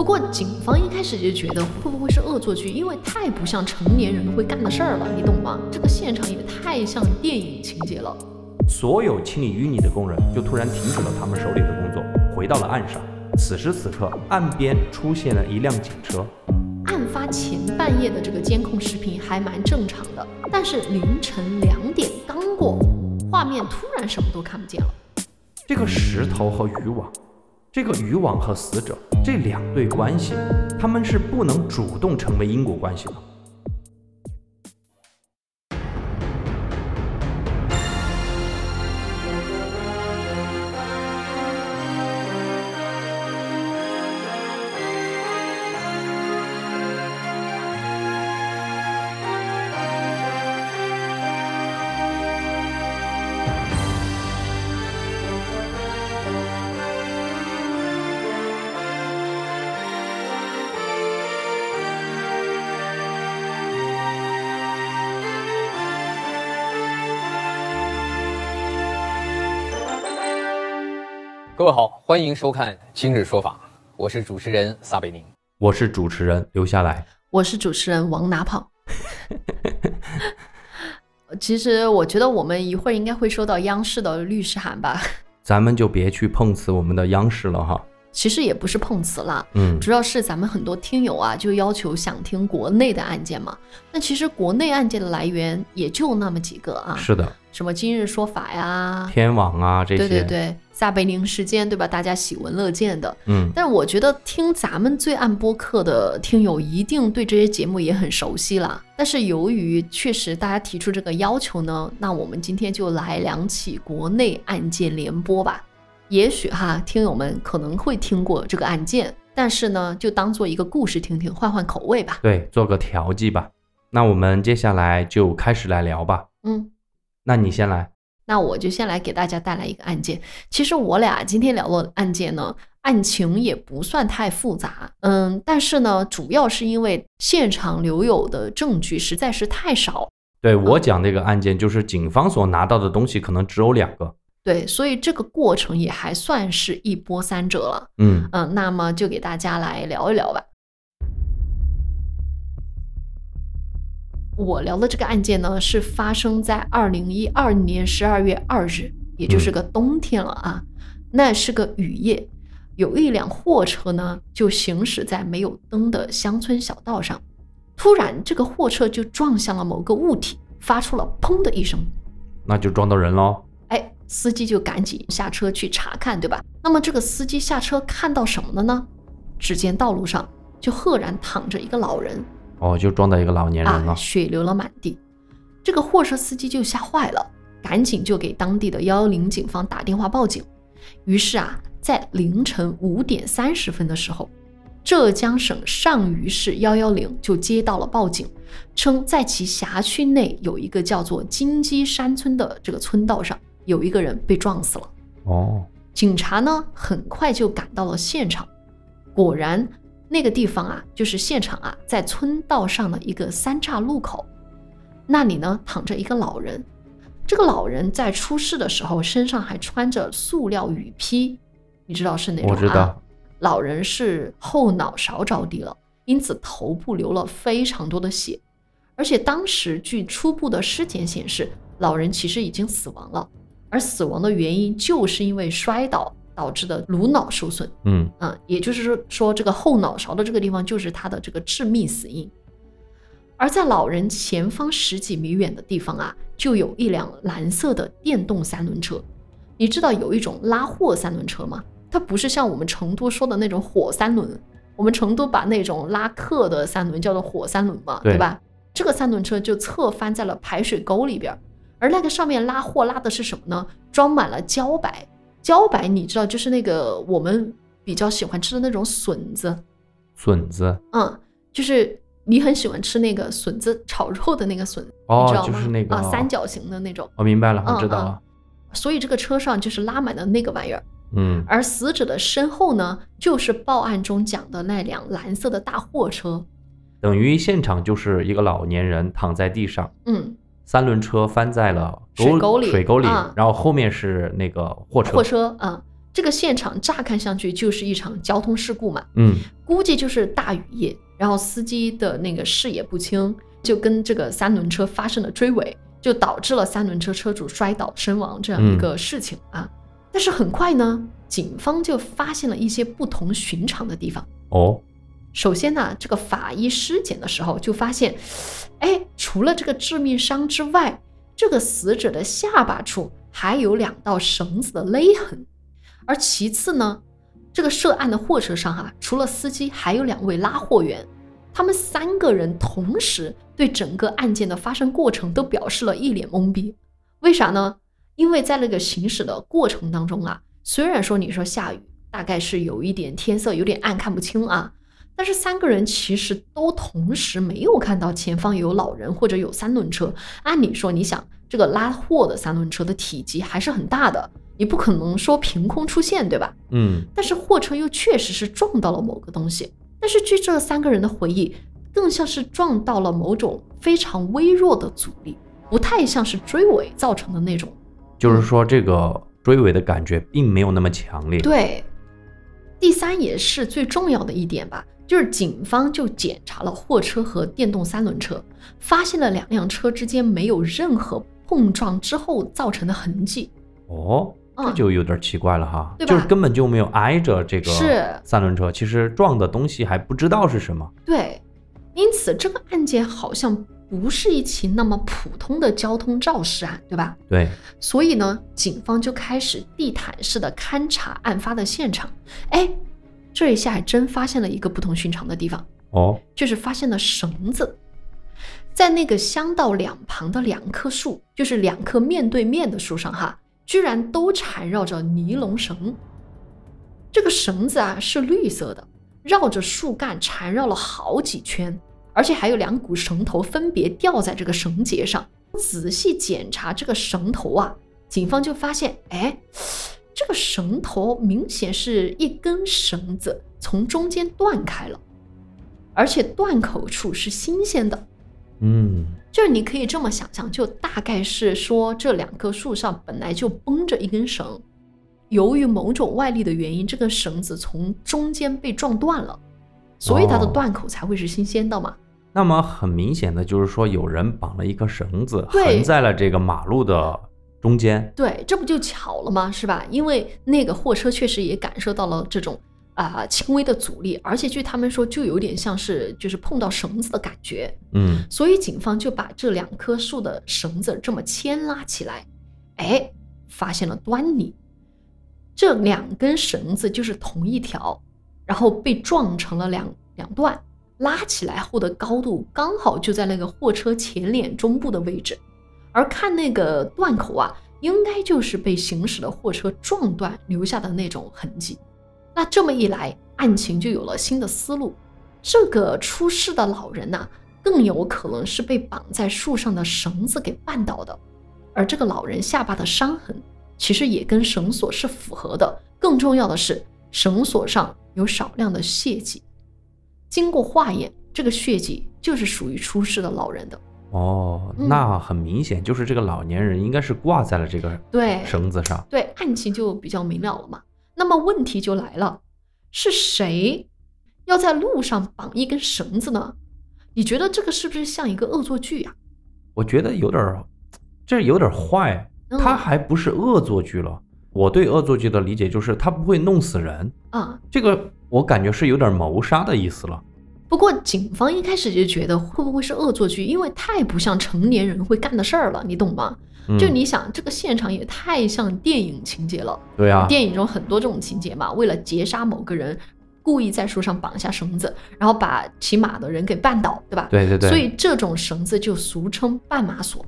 不过警方一开始就觉得会不会是恶作剧，因为太不像成年人会干的事儿了，你懂吗？这个现场也太像电影情节了。所有清理淤泥的工人就突然停止了他们手里的工作，回到了岸上。此时此刻，岸边出现了一辆警车。案发前半夜的这个监控视频还蛮正常的，但是凌晨两点刚过，画面突然什么都看不见了。这个石头和渔网，这个渔网和死者这两对关系，他们是不能主动成为因果关系的。各位好，欢迎收看《今日说法》，我是主持人撒贝宁。我是主持人留下来，我是主持人王拿跑。其实我觉得我们一会儿应该会收到央视的律师函吧。咱们就别去碰瓷我们的央视了哈。其实也不是碰瓷啦，嗯，主要是咱们很多听友啊，就要求想听国内的案件嘛。那其实国内案件的来源也就那么几个啊，是的，什么今日说法呀、天网啊这些，对对对，撒贝宁事件，对吧？大家喜闻乐见的。嗯，但是我觉得听咱们最案播客的听友一定对这些节目也很熟悉啦。但是由于确实大家提出这个要求呢，那我们今天就来两起国内案件联播吧。也许哈，听友们可能会听过这个案件，但是呢，就当做一个故事听听，换换口味吧。对，做个调剂吧。那我们接下来就开始来聊吧。嗯，那你先来。那我就先来给大家带来一个案件。其实我俩今天聊的案件呢，案情也不算太复杂，嗯，但是呢，主要是因为现场留有的证据实在是太少，对我讲这个案件，就是警方所拿到的东西可能只有两个。对，所以这个过程也还算是一波三折了。嗯嗯，那么就给大家来聊一聊吧。我聊的这个案件呢，是发生在二零一二年十二月二日，也就是个冬天了啊。那是个雨夜，有一辆货车呢，就行驶在没有灯的乡村小道上。突然，这个货车就撞向了某个物体，发出了“砰”的一声。那就撞到人喽。哎，司机就赶紧下车去查看，对吧？那么这个司机下车看到什么了呢？只见道路上就赫然躺着一个老人哦，就撞到一个老年人啊，了。血流了满地。这个货车司机就吓坏了，赶紧就给当地的幺幺零警方打电话报警。于是啊，在凌晨五点三十分的时候，浙江省上虞市幺幺零就接到了报警，称在其辖区内有一个叫做金鸡山村的这个村道上，有一个人被撞死了。哦，警察呢很快就赶到了现场，果然那个地方啊，就是现场啊，在村道上的一个三岔路口，那里呢躺着一个老人。这个老人在出事的时候身上还穿着塑料雨披，你知道是哪种啊？我知道。老人是后脑勺着地了，因此头部流了非常多的血，而且当时据初步的尸检显示，老人其实已经死亡了，而死亡的原因就是因为摔倒导致的颅脑受损。嗯，嗯，也就是说，说这个后脑勺的这个地方就是他的这个致命死因。而在老人前方十几米远的地方啊，就有一辆蓝色的电动三轮车。你知道有一种拉货三轮车吗？它不是像我们成都说的那种火三轮，我们成都把那种拉客的三轮叫做火三轮嘛，对对吧？这个三轮车就侧翻在了排水沟里边儿，而那个上面拉货拉的是什么呢？装满了茭白。茭白你知道，就是那个我们比较喜欢吃的那种笋子，笋子。嗯，就是你很喜欢吃那个笋子炒肉的那个笋，哦你知道吗？就是那个啊，三角形的那种。我明白了，嗯我知道了。所以这个车上就是拉满了那个玩意儿，嗯，而死者的身后呢，就是报案中讲的那辆蓝色的大货车。等于现场就是一个老年人躺在地上，嗯，三轮车翻在了水沟里水沟里，啊然后后面是那个货车。货车啊、这个现场乍看上去就是一场交通事故嘛，嗯，估计就是大雨夜，然后司机的那个视野不清，就跟这个三轮车发生了追尾，就导致了三轮车车主摔倒身亡这样一个事情啊。但是很快呢，警方就发现了一些不同寻常的地方。哦，首先呢，这个法医尸检的时候就发现，哎，除了这个致命伤之外，这个死者的下巴处还有两道绳子的勒痕。而其次呢，这个涉案的货车上哈、除了司机，还有两位拉货员，他们三个人同时对整个案件的发生过程都表示了一脸懵逼。为啥呢？因为在那个行驶的过程当中啊，虽然说你说下雨，大概是有一点天色有点暗，看不清啊，但是三个人其实都同时没有看到前方有老人或者有三轮车。按理说，你想这个拉货的三轮车的体积还是很大的，你不可能说凭空出现，对吧？嗯，但是货车又确实是撞到了某个东西，但是据这三个人的回忆，更像是撞到了某种非常微弱的阻力，不太像是追尾造成的那种。就是说这个追尾的感觉并没有那么强烈。，对，第三也是最重要的一点吧，就是警方就检查了货车和电动三轮车，发现了两辆车之间没有任何碰撞之后造成的痕迹。哦，这嗯就有点奇怪了哈，就是根本就没有挨着这个是三轮车，其实撞的东西还不知道是什么。对，因此这个案件好像不是一起那么普通的交通肇事案，对吧？对，所以呢，警方就开始地毯式的勘察案发的现场。哎，这一下还真发现了一个不同寻常的地方，哦，就是发现了绳子，在那个乡道两旁的两棵树，就是两棵面对面的树上，哈，居然都缠绕着尼龙绳。这个绳子啊是绿色的，绕着树干缠绕了好几圈，而且还有两股绳头分别吊在这个绳结上。仔细检查这个绳头啊，警方就发现，哎，这个绳头明显是一根绳子从中间断开了，而且断口处是新鲜的。嗯，就是你可以这么想象，就大概是说这两棵树上本来就绷着一根绳，由于某种外力的原因，这根绳子从中间被撞断了，所以它的哦断口才会是新鲜的嘛。那么很明显的就是说，有人绑了一根绳子横在了这个马路的中间。对，这不就巧了吗？是吧？因为那个货车确实也感受到了这种啊、轻微的阻力，而且据他们说，就有点像是就是碰到绳子的感觉。嗯，所以警方就把这两棵树的绳子这么牵拉起来，哎，发现了端倪。这两根绳子就是同一条，然后被撞成了两两段，拉起来后的高度刚好就在那个货车前脸中部的位置，而看那个断口啊，应该就是被行驶的货车撞断留下的那种痕迹。那这么一来，案情就有了新的思路。这个出事的老人呐、更有可能是被绑在树上的绳子给绊倒的，而这个老人下巴的伤痕其实也跟绳索是符合的。更重要的是，绳索上有少量的血迹，经过化验，这个血迹就是属于出事的老人的。哦，嗯那很明显就是这个老年人应该是挂在了这个对，绳子上。对，案情就比较明了了嘛。那么问题就来了，是谁要在路上绑一根绳子呢？你觉得这个是不是像一个恶作剧呀、我觉得有点儿，这有点儿坏，嗯他还不是恶作剧了。我对恶作剧的理解就是他不会弄死人，啊，这个我感觉是有点谋杀的意思了。不过警方一开始就觉得会不会是恶作剧，因为太不像成年人会干的事儿了，你懂吗？嗯、就你想，这个现场也太像电影情节了。对啊，电影中很多这种情节嘛，为了截杀某个人，故意在树上绑下绳子，然后把骑马的人给绊倒，对吧？对对对，所以这种绳子就俗称绊马索。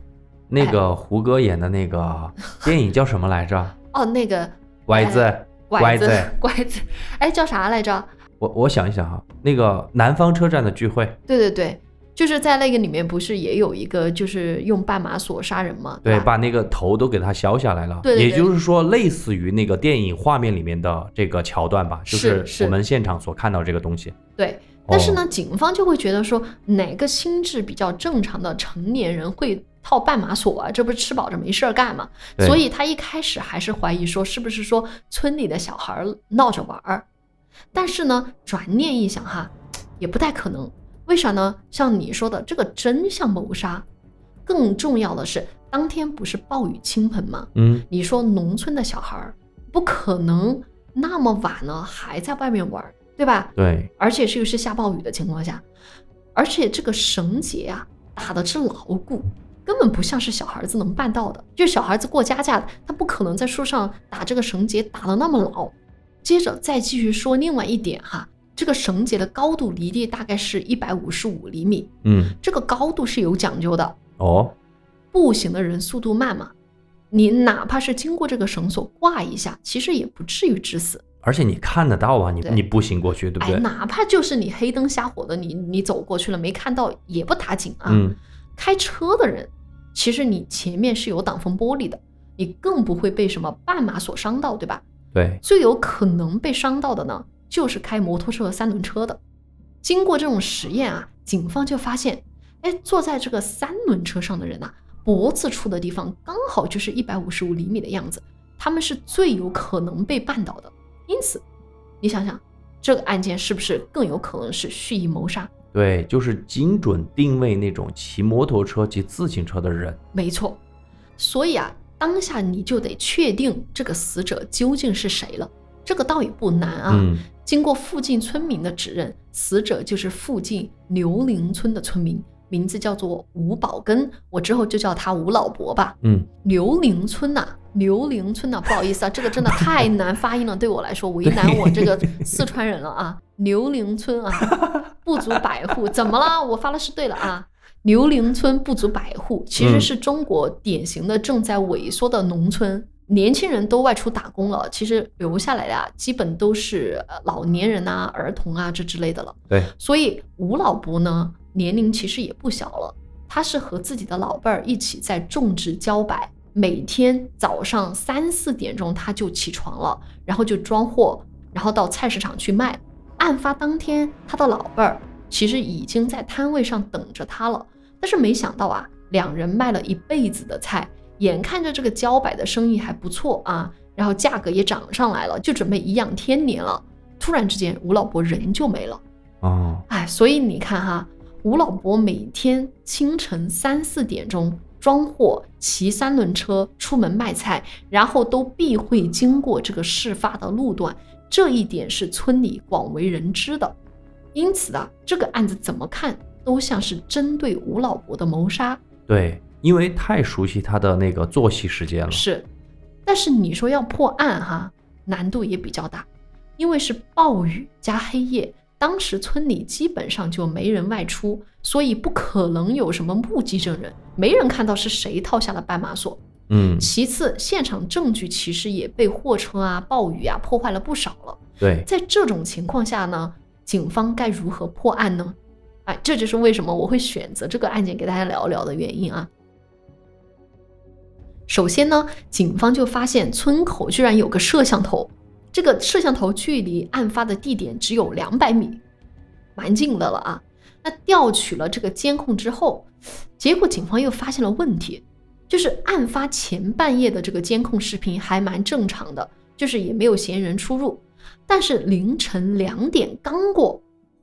那个胡歌演的那个 电影叫什么来着？哦，那个拐子拐子，拐子，哎，叫啥来着？我我想一想哈，那个南方车站的聚会，对对对，就是在那个里面不是也有一个就是用绊马索杀人吗？对，把那个头都给他削下来了。对对对也就是说，类似于那个电影画面里面的这个桥段吧，就是是我们现场所看到这个东西。对，但是哦呢，警方就会觉得说，哪个心智比较正常的成年人会套绊马索啊，这不是吃饱着没事儿干吗？所以他一开始还是怀疑说，是不是说村里的小孩闹着玩儿？但是呢，转念一想哈，也不太可能。为啥呢？像你说的，这个真像谋杀。更重要的是，当天不是暴雨倾盆吗？嗯，你说农村的小孩儿不可能那么晚了还在外面玩儿，对吧？对，而且是又是下暴雨的情况下，而且这个绳结啊打的是牢固，根本不像是小孩子能办到的。就是小孩子过家家，他不可能在树上打这个绳结打的那么牢。接着再继续说另外一点哈，这个绳结的高度离地大概是一百五十五厘米，嗯，这个高度是有讲究的。哦，步行的人速度慢嘛，你哪怕是经过这个绳索挂一下，其实也不至于致死。而且你看得到啊，你你步行过去，对不哎，对？哪怕就是你黑灯瞎火的，你你走过去了没看到也不打紧啊。嗯，开车的人，其实你前面是有挡风玻璃的，你更不会被什么绊马索伤到，对吧？对，最有可能被伤到的呢，就是开摩托车和三轮车的。经过这种实验啊，警方就发现，哎，坐在这个三轮车上的人呐、脖子处的地方刚好就是一百五十五厘米的样子，他们是最有可能被绊倒的。因此，你想想，这个案件是不是更有可能是蓄意谋杀？对，就是精准定位那种骑摩托车及自行车的人。没错，所以啊，当下你就得确定这个死者究竟是谁了。这个倒也不难啊。嗯，经过附近村民的指认，死者就是附近刘林村的村民，名字叫做吴宝根，我之后就叫他吴老伯吧。嗯，刘林村呐、刘林村呐、不好意思啊，这个真的太难发音了，对我来说为难我这个四川人了啊。刘林村啊，不足百户，怎么了？我发的是对了啊。刘林村不足百户，其实嗯是中国典型的正在萎缩的农村，年轻人都外出打工了，其实留下来的啊，基本都是呃老年人啊、儿童啊这之类的了。对，所以吴老伯呢，年龄其实也不小了，他是和自己的老伴儿一起在种植茭白，每天早上三四点钟他就起床了，然后就装货，然后到菜市场去卖。案发当天，他的老伴儿其实已经在摊位上等着他了，但是没想到啊，两人卖了一辈子的菜，眼看着这个茭白的生意还不错啊，然后价格也涨上来了，就准备颐养天年了。突然之间，吴老伯人就没了。哦，哎，所以你看哈，吴老伯每天清晨三四点钟装货，骑三轮车出门卖菜，然后都必会经过这个事发的路段，这一点是村里广为人知的。因此啊，这个案子怎么看都像是针对吴老伯的谋杀。对，因为太熟悉他的那个作息时间了。是，但是你说要破案哈，难度也比较大，因为是暴雨加黑夜，当时村里基本上就没人外出，所以不可能有什么目击证人，没人看到是谁套下了斑马锁。嗯，其次，现场证据其实也被货车啊、暴雨啊破坏了不少了。对，在这种情况下呢，警方该如何破案呢？哎，这就是为什么我会选择这个案件给大家聊一聊的原因啊。首先呢，警方就发现村口居然有个摄像头，这个摄像头距离案发的地点只有两百米，蛮近的了啊。那调取了这个监控之后，结果警方又发现了问题，就是案发前半夜的这个监控视频还蛮正常的，就是也没有嫌疑人出入。但是凌晨两点刚过，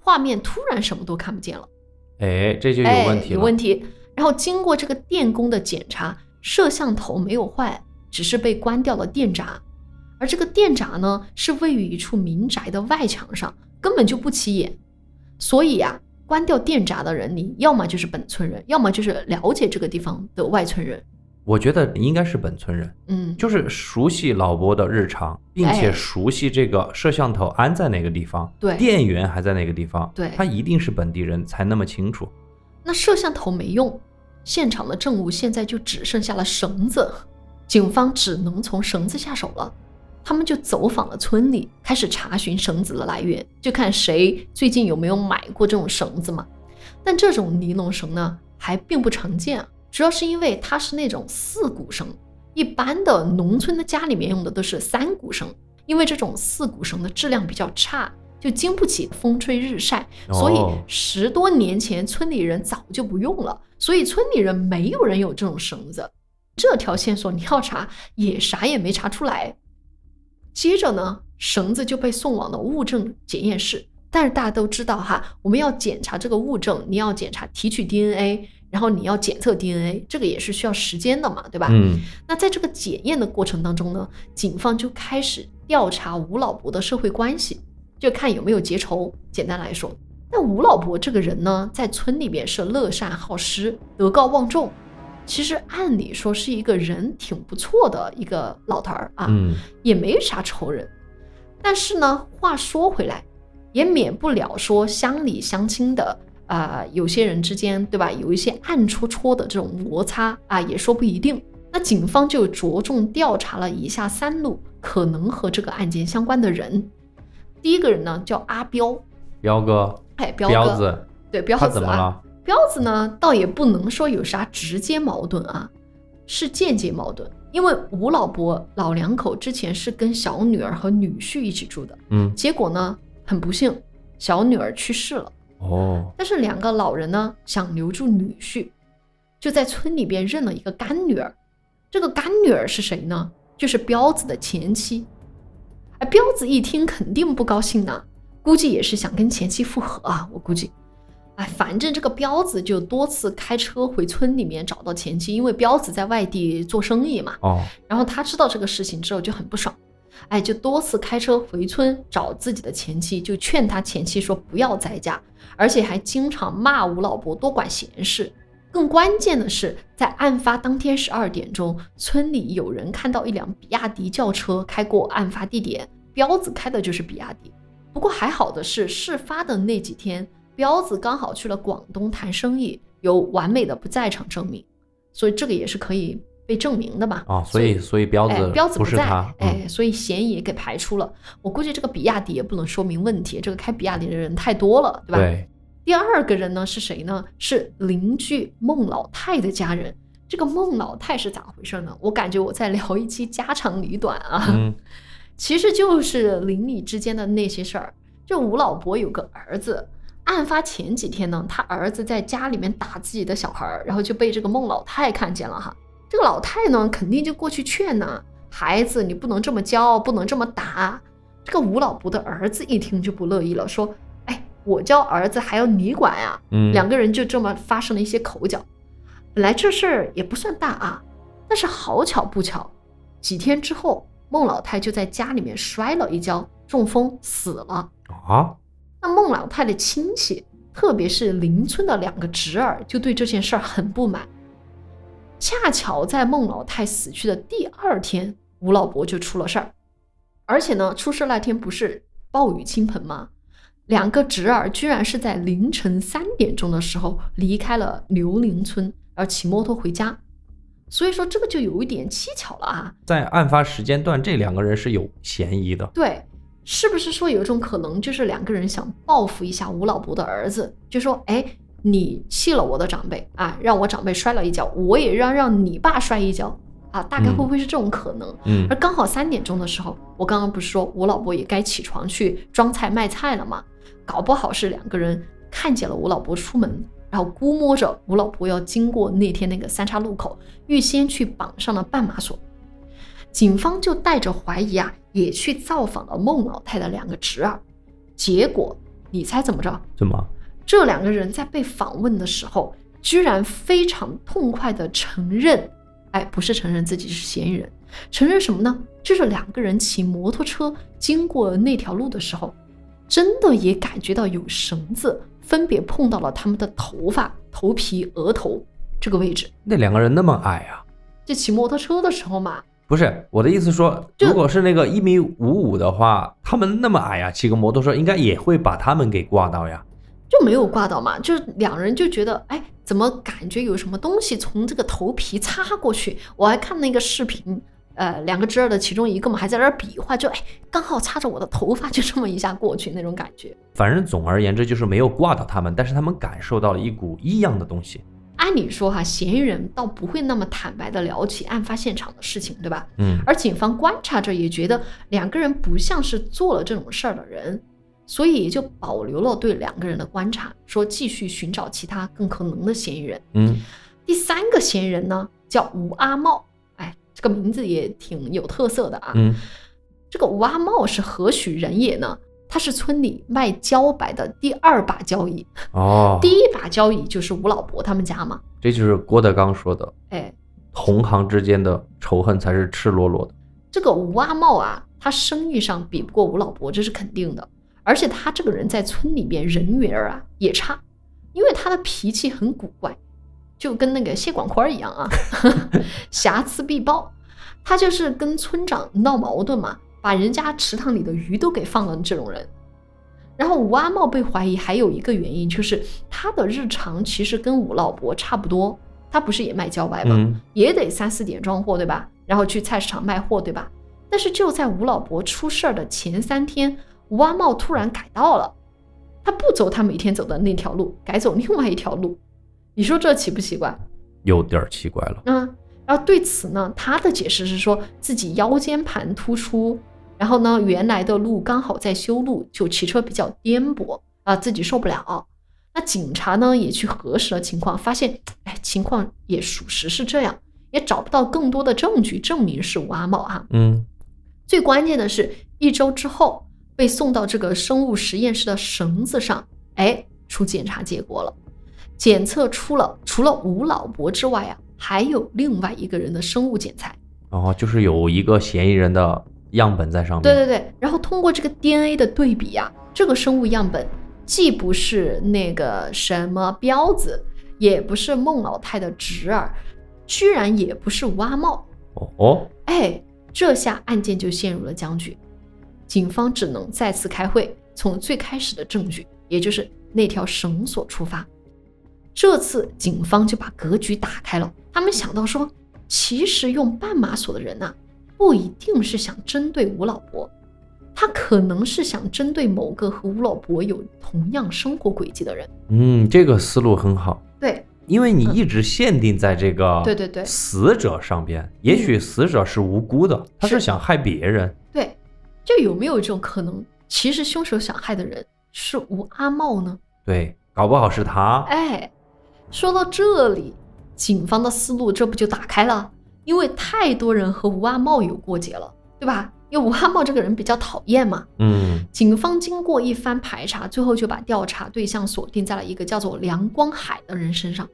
画面突然什么都看不见了，哎，这就有哎，问题了。有问题。然后经过这个电工的检查，摄像头没有坏，只是被关掉了电闸。而这个电闸呢，是位于一处民宅的外墙上，根本就不起眼。所以啊，关掉电闸的人，你要么就是本村人，要么就是了解这个地方的外村人。我觉得应该是本村人，嗯，就是熟悉老伯的日常，并且哎熟悉这个摄像头安在哪个地方，对电源还在哪个地方，对他一定是本地人才那么清楚。那摄像头没用，现场的证物现在就只剩下了绳子，警方只能从绳子下手了。他们就走访了村里，开始查询绳子的来源，就看谁最近有没有买过这种绳子嘛。但这种尼龙绳呢，还并不常见啊，主要是因为它是那种四股绳，一般的农村的家里面用的都是三股绳，因为这种四股绳的质量比较差，就经不起风吹日晒，所以哦十多年前村里人早就不用了，所以村里人没有人有这种绳子。这条线索你要查也啥也没查出来。接着呢，绳子就被送往了物证检验室。但是大家都知道哈，我们要检查这个物证，你要检查提取 DNA，然后你要检测 DNA，这个也是需要时间的嘛，对吧？嗯那在这个检验的过程当中呢，警方就开始调查吴老伯的社会关系，就看有没有结仇。简单来说，那吴老伯这个人呢，在村里面是乐善好施、德高望重，其实按理说是一个人挺不错的一个老头儿啊，嗯也没啥仇人。但是呢，话说回来，也免不了说乡里乡亲的啊、有些人之间，对吧？有一些暗戳戳的这种摩擦啊，也说不一定。那警方就着重调查了以下三路可能和这个案件相关的人。第一个人呢叫阿彪，彪哥，哎，彪哥，彪子，对，彪他子啊，怎么了？彪子呢，倒也不能说有啥直接矛盾啊，是间接矛盾。因为吴老伯老两口之前是跟小女儿和女婿一起住的，嗯结果呢，很不幸，小女儿去世了。哦但是两个老人呢，想留住女婿，就在村里边认了一个干女儿。这个干女儿是谁呢？就是彪子的前妻。哎，彪子一听肯定不高兴呢，估计也是想跟前妻复合啊，我估计。哎，反正这个彪子就多次开车回村里面找到前妻，因为彪子在外地做生意嘛。哦然后他知道这个事情之后就很不爽，哎，就多次开车回村找自己的前妻，就劝他前妻说不要再嫁，而且还经常骂吴老伯多管闲事。更关键的是，在案发当天十二点钟，村里有人看到一辆比亚迪轿车开过案发地点，彪子开的就是比亚迪。不过还好的是，事发的那几天，彪子刚好去了广东谈生意，有完美的不在场证明，所以这个也是可以被证明的嘛。哦，所以所以彪哎子，彪子在，不是他，嗯哎，所以嫌疑也给排除了。我估计这个比亚迪也不能说明问题，这个开比亚迪的人太多了，对吧？对，第二个人呢是谁呢？是邻居孟老太的家人。这个孟老太是咋回事呢？我感觉我在聊一期家长里短啊，嗯 其实就是邻里之间的那些事儿。就吴老伯有个儿子，案发前几天呢，他儿子在家里面打自己的小孩儿，然后就被这个孟老太看见了哈。这个老太呢，肯定就过去劝呐，孩子你不能这么教，不能这么打。这个吴老伯的儿子一听就不乐意了，说：“哎，我教儿子还要你管呀、嗯，两个人就这么发生了一些口角。本来这事儿也不算大啊，但是好巧不巧，几天之后，孟老太就在家里面摔了一跤，中风死了。啊，那孟老太的亲戚，特别是邻村的两个侄儿，就对这件事儿很不满。恰巧在孟老太死去的第二天，吴老伯就出了事儿，而且呢，出事那天不是暴雨倾盆吗？两个侄儿居然是在凌晨三点钟的时候离开了刘林村，然后骑摩托回家。所以说这个就有一点蹊跷了啊。在案发时间段，这两个人是有嫌疑的。对，是不是说有一种可能，就是两个人想报复一下吴老伯的儿子，就说，哎，你气了我的长辈啊，让我长辈摔了一跤，我也让让你爸摔一跤啊，大概会不会是这种可能？嗯而刚好三点钟的时候，我刚刚不是说我老伯也该起床去装菜卖菜了吗？搞不好是两个人看见了我老伯出门，然后估摸着我老伯要经过那天那个三岔路口，预先去绑上了绊马索。警方就带着怀疑啊，也去造访了孟老太的两个侄儿。结果你猜怎么着？怎么？这两个人在被访问的时候，居然非常痛快地承认，哎，不是承认自己是嫌疑人，承认什么呢？就是两个人骑摩托车经过那条路的时候，真的也感觉到有绳子分别碰到了他们的头发、头皮、额头这个位置。那两个人那么矮啊？就骑摩托车的时候嘛，不是我的意思说，如果是那个一米五五的话，他们那么矮呀、骑个摩托车应该也会把他们给挂到呀。就没有挂到嘛，就是两人就觉得，哎，怎么感觉有什么东西从这个头皮擦过去？我还看那个视频，呃，两个侄儿的其中一个嘛还在那儿比划，就哎，刚好擦着我的头发，就这么一下过去那种感觉。反正总而言之就是没有挂到他们，但是他们感受到了一股异样的东西。按理说哈，嫌疑人倒不会那么坦白的聊起案发现场的事情，对吧？嗯，而警方观察着也觉得两个人不像是做了这种事儿的人，所以也就保留了对两个人的观察，说继续寻找其他更可能的嫌疑人。嗯，第三个嫌疑人呢叫吴阿茂，哎，这个名字也挺有特色的啊。嗯，这个吴阿茂是何许人也呢？他是村里卖茭白的第二把交椅，哦，第一把交椅就是吴老伯他们家嘛。这就是郭德纲说的，哎，同行之间的仇恨才是赤裸裸的。这个吴阿茂啊，他生意上比不过吴老伯，这是肯定的。而且他这个人在村里边人缘儿啊也差，因为他的脾气很古怪，就跟那个谢广坤儿一样啊，瑕疵必报。他就是跟村长闹矛盾嘛，把人家池塘里的鱼都给放了这种人。然后吴阿茂被怀疑还有一个原因，就是他的日常其实跟吴老伯差不多，他不是也卖茭白吗？嗯也得三四点装货，对吧？然后去菜市场卖货，对吧？但是就在吴老伯出事儿的前三天，吴阿茂突然改道了，他不走他每天走的那条路，改走另外一条路。你说这奇不奇怪？有点儿奇怪了。嗯，然后对此呢，他的解释是说自己腰间盘突出，然后呢，原来的路刚好在修路，就骑车比较颠簸啊，自己受不了。那警察呢也去核实了情况，发现哎，情况也属实是这样，也找不到更多的证据证明是吴阿茂啊。嗯，最关键的是，一周之后被送到这个生物实验室的绳子上，哎，出检查结果了，检测出了除了吴老伯之外啊，还有另外一个人的生物检材。哦，就是有一个嫌疑人的样本在上面。对对对，然后通过这个 DNA 的对比呀、这个生物样本既不是那个什么彪子，也不是孟老太的侄儿，居然也不是吴阿茂。哦哦，哎，这下案件就陷入了僵局，警方只能再次开会，从最开始的证据，也就是那条绳索出发。这次警方就把格局打开了，他们想到说，其实用半马索的人呐、不一定是想针对吴老伯，他可能是想针对某个和吴老伯有同样生活轨迹的人。嗯，这个思路很好，对。因为你一直限定在这个对对对。死者上边，也许死者是无辜的，他是是。想害别人。对，就有没有一种可能，其实凶手想害的人是吴阿茂呢？对，搞不好是他。哎，说到这里，警方的思路这不就打开了？因为太多人和吴阿茂有过节了，对吧？因为吴阿茂这个人比较讨厌嘛。嗯，警方经过一番排查，最后就把调查对象锁定在了一个叫做梁光海的人身上。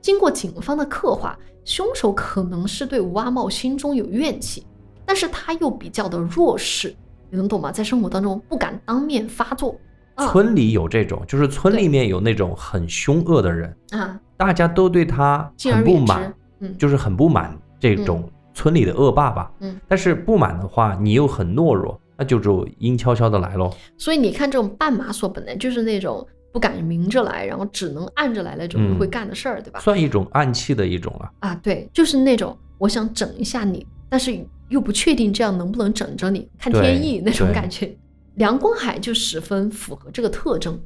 经过警方的刻画，凶手可能是对吴阿茂心中有怨气，但是他又比较的弱势，你能懂吗？在生活当中不敢当面发作。啊村里有这种，就是村里面有那种很凶恶的人，啊，大家都对他很不满，。嗯，就是很不满这种村里的恶霸吧。嗯，但是不满的话，你又很懦弱，那就只有阴悄悄的来喽。所以你看，这种半马索本来就是那种不敢明着来，然后只能暗着来的这种会干的事儿，对吧？算一种暗器的一种了。啊，对，就是那种我想整一下你，但是又不确定这样能不能整着你，看天意那种感觉。梁光海就十分符合这个特征。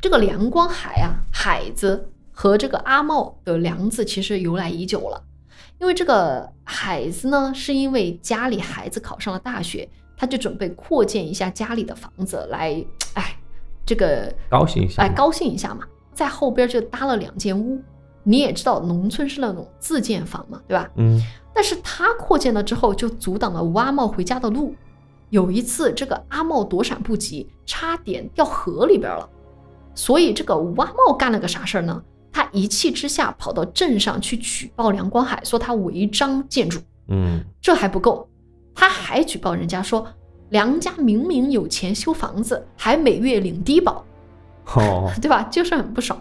这个梁光海啊，海子和这个阿茂的梁字其实由来已久了，因为这个海子呢，是因为家里孩子考上了大学，他就准备扩建一下家里的房子来，哎，这个高兴一下嘛哎高兴一下嘛，在后边就搭了两间屋。你也知道，农村是那种自建房嘛，对吧？嗯，但是他扩建了之后，就阻挡了吴阿茂回家的路。有一次，这个阿茂躲闪不及，差点掉河里边了。所以这个吴阿茂干了个啥事儿呢？他一气之下跑到镇上去举报梁光海，说他违章建筑。嗯，这还不够，他还举报人家说梁家明明有钱修房子，还每月领低保，哦，对吧？就是很不爽。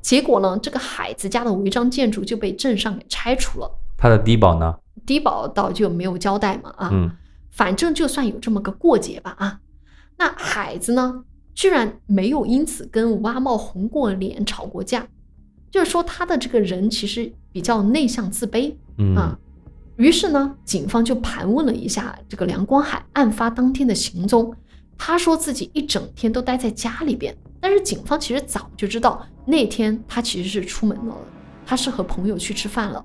结果呢，这个海子家的违章建筑就被镇上给拆除了，他的低保呢？低保倒就没有交代嘛啊。嗯，反正就算有这么个过节吧啊，那海子呢，居然没有因此跟吴阿茂红过脸、吵过架，就是说他的这个人其实比较内向、自卑嗯，啊。于是呢，警方就盘问了一下这个梁光海案发当天的行踪，他说自己一整天都待在家里边，但是警方其实早就知道那天他其实是出门了，他是和朋友去吃饭了，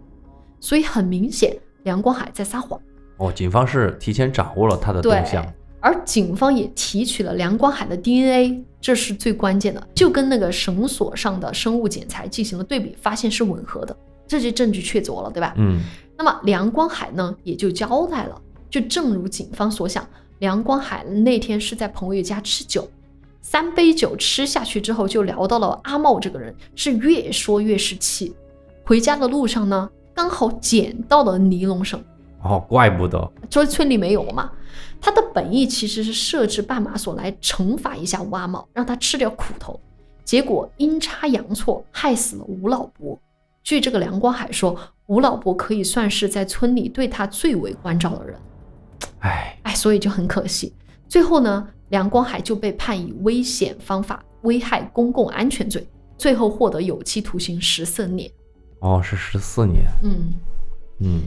所以很明显梁光海在撒谎。哦，警方是提前掌握了他的动向。，而警方也提取了梁光海的 DNA，这是最关键的，就跟那个绳索上的生物检材进行了对比，发现是吻合的，这些证据确凿了，对吧？嗯那么梁光海呢，也就交代了，就正如警方所想，梁光海那天是在朋友家吃酒，三杯酒吃下去之后，就聊到了阿茂这个人，是越说越是气。回家的路上呢，刚好捡到了尼龙绳，哦，怪不得，所以村里没有嘛。他的本意其实是设置绊马索来惩罚一下吴阿茂，让他吃点苦头。结果阴差阳错，害死了吴老伯。据这个梁光海说，吴老伯可以算是在村里对他最为关照的人。哎，哎，所以就很可惜。最后呢，梁光海就被判以危险方法危害公共安全罪，最后获得有期徒刑十四年。哦，是十四年，嗯，嗯，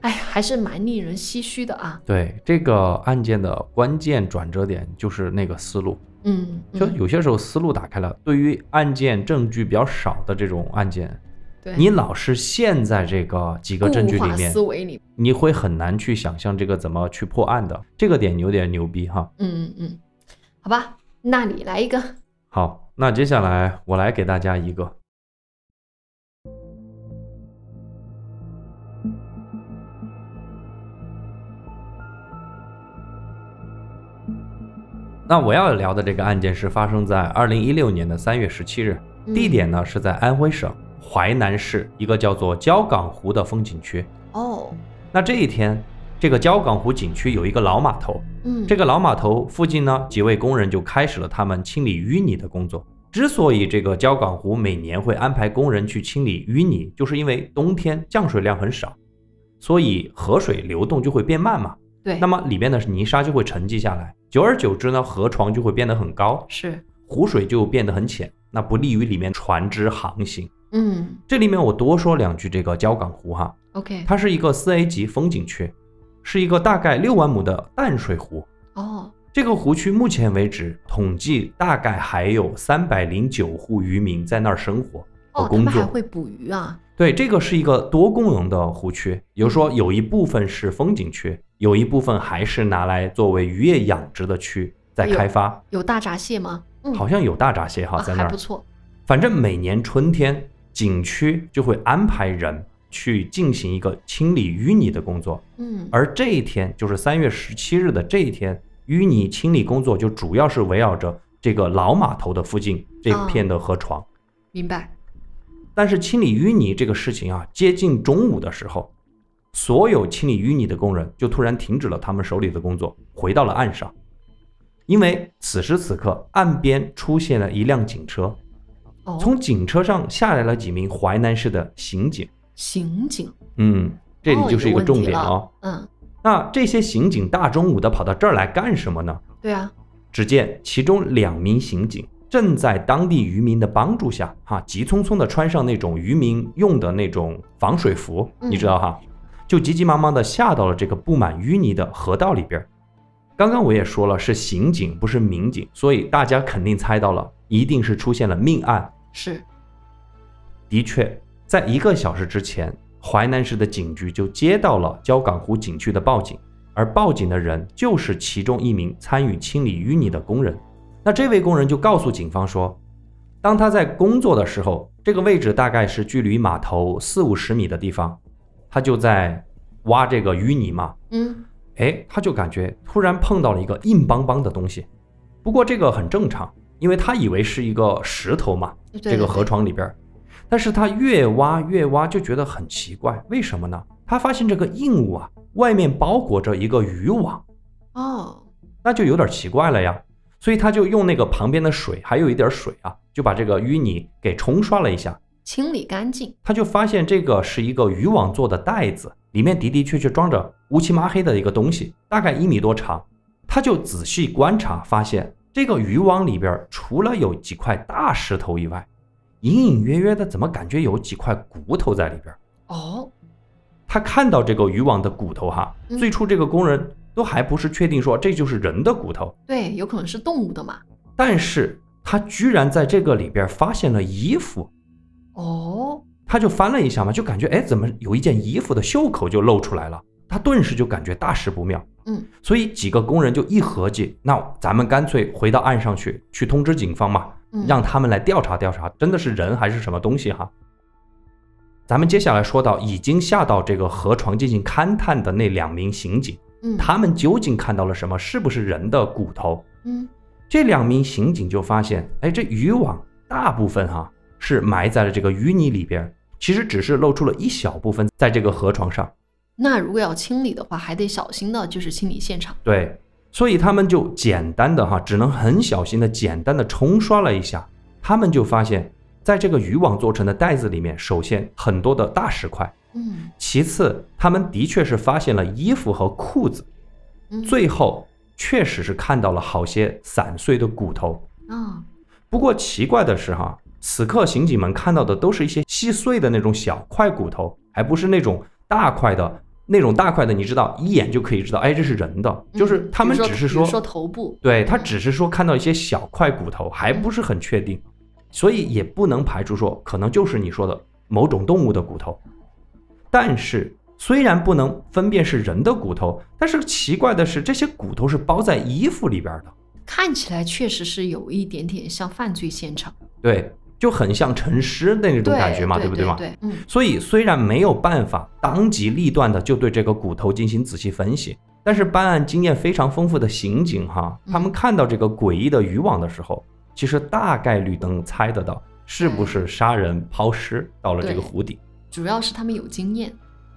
哎，还是蛮令人唏嘘的啊。对，这个案件的关键转折点就是那个思路，嗯，就嗯有些时候思路打开了，对于案件证据比较少的这种案件，对你老是陷在这个几个证据里面思，维里，你会很难去想象这个怎么去破案的，这个点有点牛逼哈。嗯嗯嗯，好吧，那你来一个。好，那接下来我来给大家一个。那我要聊的这个案件是发生在二零一六年的三月十七日，嗯地点呢是在安徽省淮南市一个叫做焦港湖的风景区。哦，那这一天，这个焦港湖景区有一个老码头，嗯，这个老码头附近呢，几位工人就开始了他们清理淤泥的工作。之所以这个焦港湖每年会安排工人去清理淤泥，就是因为冬天降水量很少，所以河水流动就会变慢嘛。对，那么里面的泥沙就会沉积下来，久而久之呢，河床就会变得很高，是，湖水就变得很浅，那不利于里面船只航行。嗯这里面我多说两句这个焦港湖哈，，OK，它是一个四 A 级风景区，是一个大概六万亩的淡水湖。哦，这个湖区目前为止统计大概还有三百零九户渔民在那儿生活和哦，他工作。们还会捕鱼啊？对，这个是一个多功能的湖区，比如说有一部分是风景区，有一部分还是拿来作为渔业养殖的区在开发。有大闸蟹吗？嗯，好像有大闸蟹哈啊在那儿还不。错。反正每年春天，景区就会安排人去进行一个清理淤泥的工作。嗯，而这一天就是三月十七日的这一天，淤泥清理工作就主要是围绕着这个老码头的附近这片的河床。明白。但是清理淤泥这个事情啊，接近中午的时候，所有清理淤泥的工人就突然停止了他们手里的工作，回到了岸上，因为此时此刻岸边出现了一辆警车，哦，从警车上下来了几名淮南市的刑警。刑警，嗯，这里哦就是一个重点哦。嗯，那这些刑警大中午的跑到这儿来干什么呢？对啊，只见其中两名刑警正在当地渔民的帮助下，哈，急匆匆地穿上那种渔民用的那种防水服，嗯你知道哈，就急急忙忙地下到了这个布满淤泥的河道里边。刚刚我也说了，是刑警不是民警，所以大家肯定猜到了，一定是出现了命案。是，的确，在一个小时之前，淮南市的警局就接到了焦港湖景区的报警，而报警的人就是其中一名参与清理淤泥的工人。那这位工人就告诉警方说，当他在工作的时候，这个位置大概是距离码头四五十米的地方，他就在挖这个淤泥嘛。嗯，哎，他就感觉突然碰到了一个硬邦邦的东西。不过这个很正常，因为他以为是一个石头嘛，这个河，床里边。但是他越挖越挖，就觉得很奇怪，为什么呢？他发现这个硬物啊，外面包裹着一个渔网，哦，那就有点奇怪了呀。所以他就用那个旁边的水，还有一点水啊，就把这个淤泥给冲刷了一下。清理干净。他就发现这个是一个渔网做的袋子，里面的的确确装着乌漆麻黑的一个东西，大概一米多长。他就仔细观察，发现这个渔网里边除了有几块大石头以外，隐隐约约的怎么感觉有几块骨头在里边？哦，他看到这个渔网的骨头哈，嗯最初这个工人都还不是确定说这就是人的骨头，对，有可能是动物的嘛。但是他居然在这个里边发现了衣服。哦，他就翻了一下嘛，就感觉哎，怎么有一件衣服的袖口就露出来了？他顿时就感觉大事不妙。嗯，所以几个工人就一合计，那咱们干脆回到岸上去，去通知警方嘛，嗯让他们来调查调查，真的是人还是什么东西哈。咱们接下来说到已经下到这个河床进行勘探的那两名刑警，嗯，他们究竟看到了什么？是不是人的骨头？嗯这两名刑警就发现，哎，这渔网大部分哈、是埋在了这个淤泥里边，其实只是露出了一小部分在这个河床上。那如果要清理的话，还得小心的，就是清理现场。对，所以他们就简单的哈，只能很小心的简单的冲刷了一下，他们就发现，在这个渔网做成的袋子里面，首先很多的大石块，嗯其次他们的确是发现了衣服和裤子，嗯，最后确实是看到了好些散碎的骨头。啊，不过奇怪的是哈，此刻刑警们看到的都是一些细碎的那种小块骨头，还不是那种大块的。那种大块的，你知道，一眼就可以知道，哎，这是人的。就是嗯他们只是说说头部，对他只是说看到一些小块骨头，还不是很确定，所以也不能排除说可能就是你说的某种动物的骨头。但是虽然不能分辨是人的骨头，但是奇怪的是，这些骨头是包在衣服里边的，看起来确实是有一点点像犯罪现场。对，就很像沉尸的那种感觉嘛，对不对嘛？对，嗯。所以虽然没有办法当机立断的就对这个骨头进行仔细分析，但是办案经验非常丰富的刑警哈，嗯。他们看到这个诡异的渔网的时候，其实大概率能猜得到是不是杀人抛尸到了这个湖底，主要是他们有经验。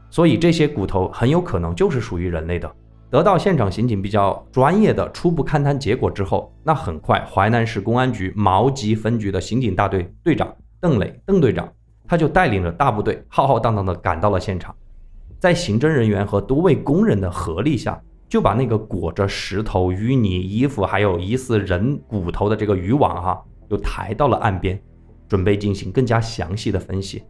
所以这些骨头很有可能就是属于人类的。得到现场刑警比较专业的初步勘探结果之后，那很快淮南市公安局毛集分局的刑警大队队长邓磊邓队长，他就带领着大部队浩浩荡荡地赶到了现场，在刑侦人员和多位工人的合力下，就把那个裹着石头、淤泥、衣服还有疑似人骨头的这个渔网哈、又抬到了岸边，准备进行更加详细的分析。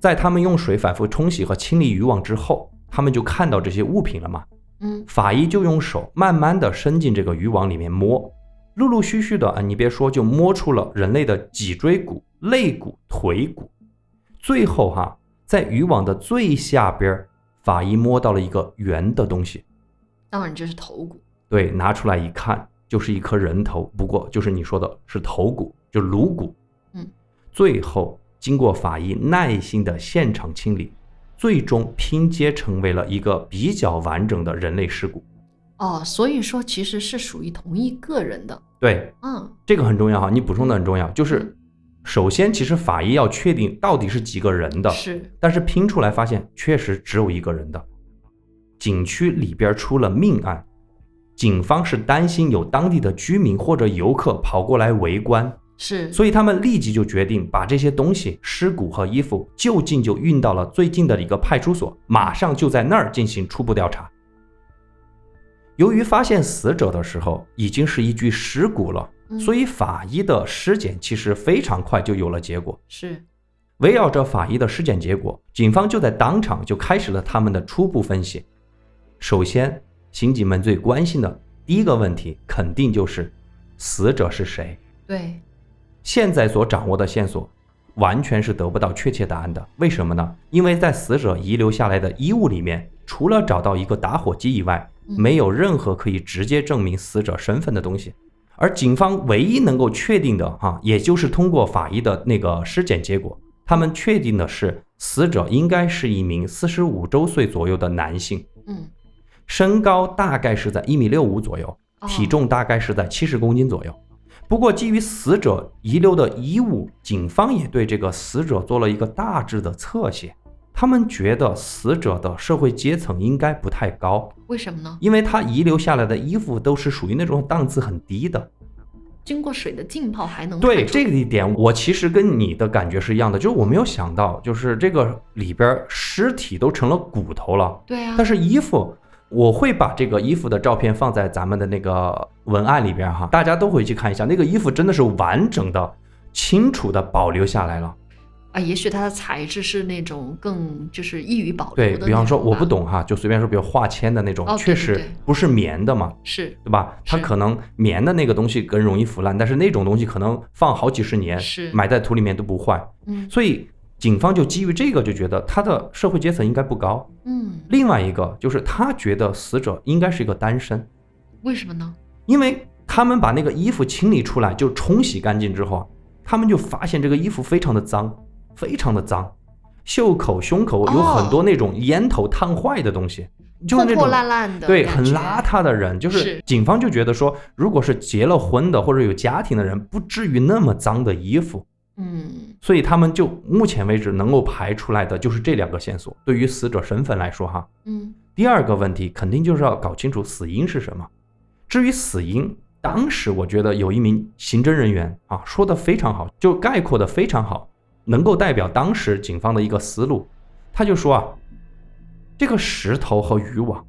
在他们用水反复冲洗和清理渔网之后，他们就看到这些物品了嘛。嗯法医就用手慢慢的伸进这个渔网里面摸，陆陆续续的啊，你别说，就摸出了人类的脊椎骨、肋骨、腿骨。最后哈，在渔网的最下边儿，法医摸到了一个圆的东西，当然这是头骨。对，拿出来一看，就是一颗人头，不过就是你说的是头骨，就颅骨。嗯，最后经过法医耐心的现场清理，最终拼接成为了一个比较完整的人类尸骨。哦，所以说其实是属于同一个人的。对，嗯这个很重要哈，你补充的很重要，就是首先其实法医要确定到底是几个人的，是，但是拼出来发现确实只有一个人的。景区里边出了命案，警方是担心有当地的居民或者游客跑过来围观，是，所以他们立即就决定把这些东西、尸骨和衣服就近就运到了最近的一个派出所，马上就在那儿进行初步调查。由于发现死者的时候已经是一具尸骨了，嗯所以法医的尸检其实非常快就有了结果。是，围绕着法医的尸检结果，警方就在当场就开始了他们的初步分析。首先，刑警们最关心的第一个问题，肯定就是死者是谁。对，现在所掌握的线索，完全是得不到确切答案的。为什么呢？因为在死者遗留下来的衣物里面，除了找到一个打火机以外，嗯没有任何可以直接证明死者身份的东西。而警方唯一能够确定的哈，也就是通过法医的那个尸检结果，他们确定的是死者应该是一名四十五周岁左右的男性，嗯，身高大概是在一米六五左右，哦体重大概是在七十公斤左右。不过，基于死者遗留的衣物，警方也对这个死者做了一个大致的侧写。他们觉得死者的社会阶层应该不太高，为什么呢？因为他遗留下来的衣服都是属于那种档次很低的。经过水的浸泡还能对这个一点，我其实跟你的感觉是一样的，就是我没有想到，就是这个里边尸体都成了骨头了，对啊，但是衣服，我会把这个衣服的照片放在咱们的那个文案里边哈，大家都回去看一下，那个衣服真的是完整的、清楚的保留下来了。啊，也许它的材质是那种更就是易于保留对的比方说，我不懂哈，就随便说，比如化纤的那种，确实不是棉的嘛，是对吧？它可能棉的那个东西更容易腐烂，但是那种东西可能放好几十年，是埋在土里面都不坏。嗯所以警方就基于这个就觉得他的社会阶层应该不高。嗯，另外一个就是他觉得死者应该是一个单身，为什么呢？因为他们把那个衣服清理出来就冲洗干净之后啊，他们就发现这个衣服非常的脏，非常的脏，袖口、胸口有很多那种烟头烫坏的东西，就是那种破破烂烂的，对，很邋。遢的人，就是是警方就觉得说，如果是结了婚的或者有家庭的人，不至于那么脏的衣服，嗯所以他们就目前为止能够排出来的就是这两个线索。对于死者身份来说，哈，嗯第二个问题肯定就是要搞清楚死因是什么。至于死因，当时我觉得有一名刑侦人员啊说的非常好，就概括的非常好，能够代表当时警方的一个思路。他就说啊，这个石头和渔网，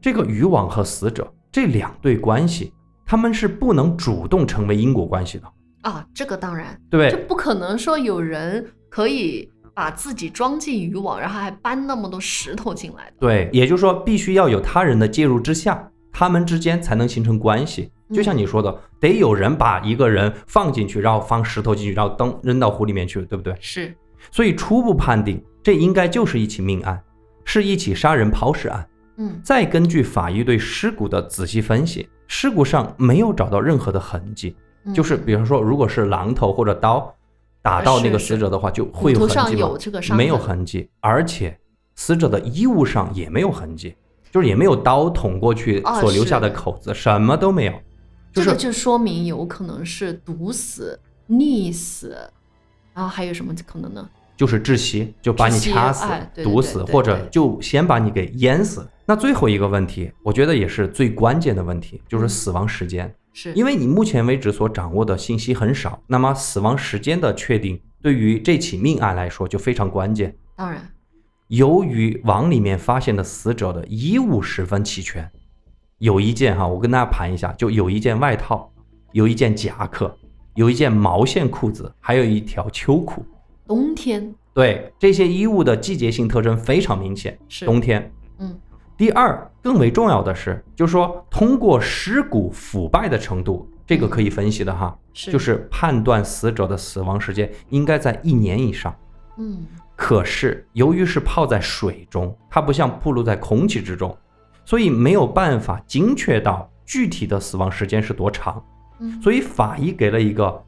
这个渔网和死者这两对关系，他们是不能主动成为因果关系的，啊，这个当然，对不对？这不可能说有人可以把自己装进渔网，然后还搬那么多石头进来的。对，也就是说，必须要有他人的介入之下，他们之间才能形成关系。就像你说的，得有人把一个人放进去，然后放石头进去，然后扔扔到湖里面去，对不对？是，所以初步判定，这应该就是一起命案，是一起杀人抛尸案。嗯再根据法医对尸骨的仔细分析，尸骨上没有找到任何的痕迹，嗯就是比方说，如果是榔头或者刀打到那个死者的话，就会有痕迹吗没有痕痕迹，而且死者的衣物上也没有痕迹，就是也没有刀捅过去啊所留下的口子，什么都没有。这个就说明有可能是毒死、溺死，然后还有什么可能呢？就是窒息，就把你掐死、毒死，或者就先把你给淹死。那最后一个问题，我觉得也是最关键的问题，就是嗯死亡时间。是因为你目前为止所掌握的信息很少，那么死亡时间的确定对于这起命案来说就非常关键。当然，由于网里面发现的死者的衣物十分齐全，有一件哈，我跟大家盘一下，就有一件外套，有一件夹克，有一件毛线裤子，还有一条秋裤。冬天对这些衣物的季节性特征非常明显，是冬天。嗯第二，更为重要的是，就是说通过尸骨腐败的程度，这个可以分析的哈，是就是判断死者的死亡时间应该在一年以上。嗯可是由于是泡在水中，它不像暴露在空气之中，所以没有办法精确到具体的死亡时间是多长。嗯，所以法医给了一个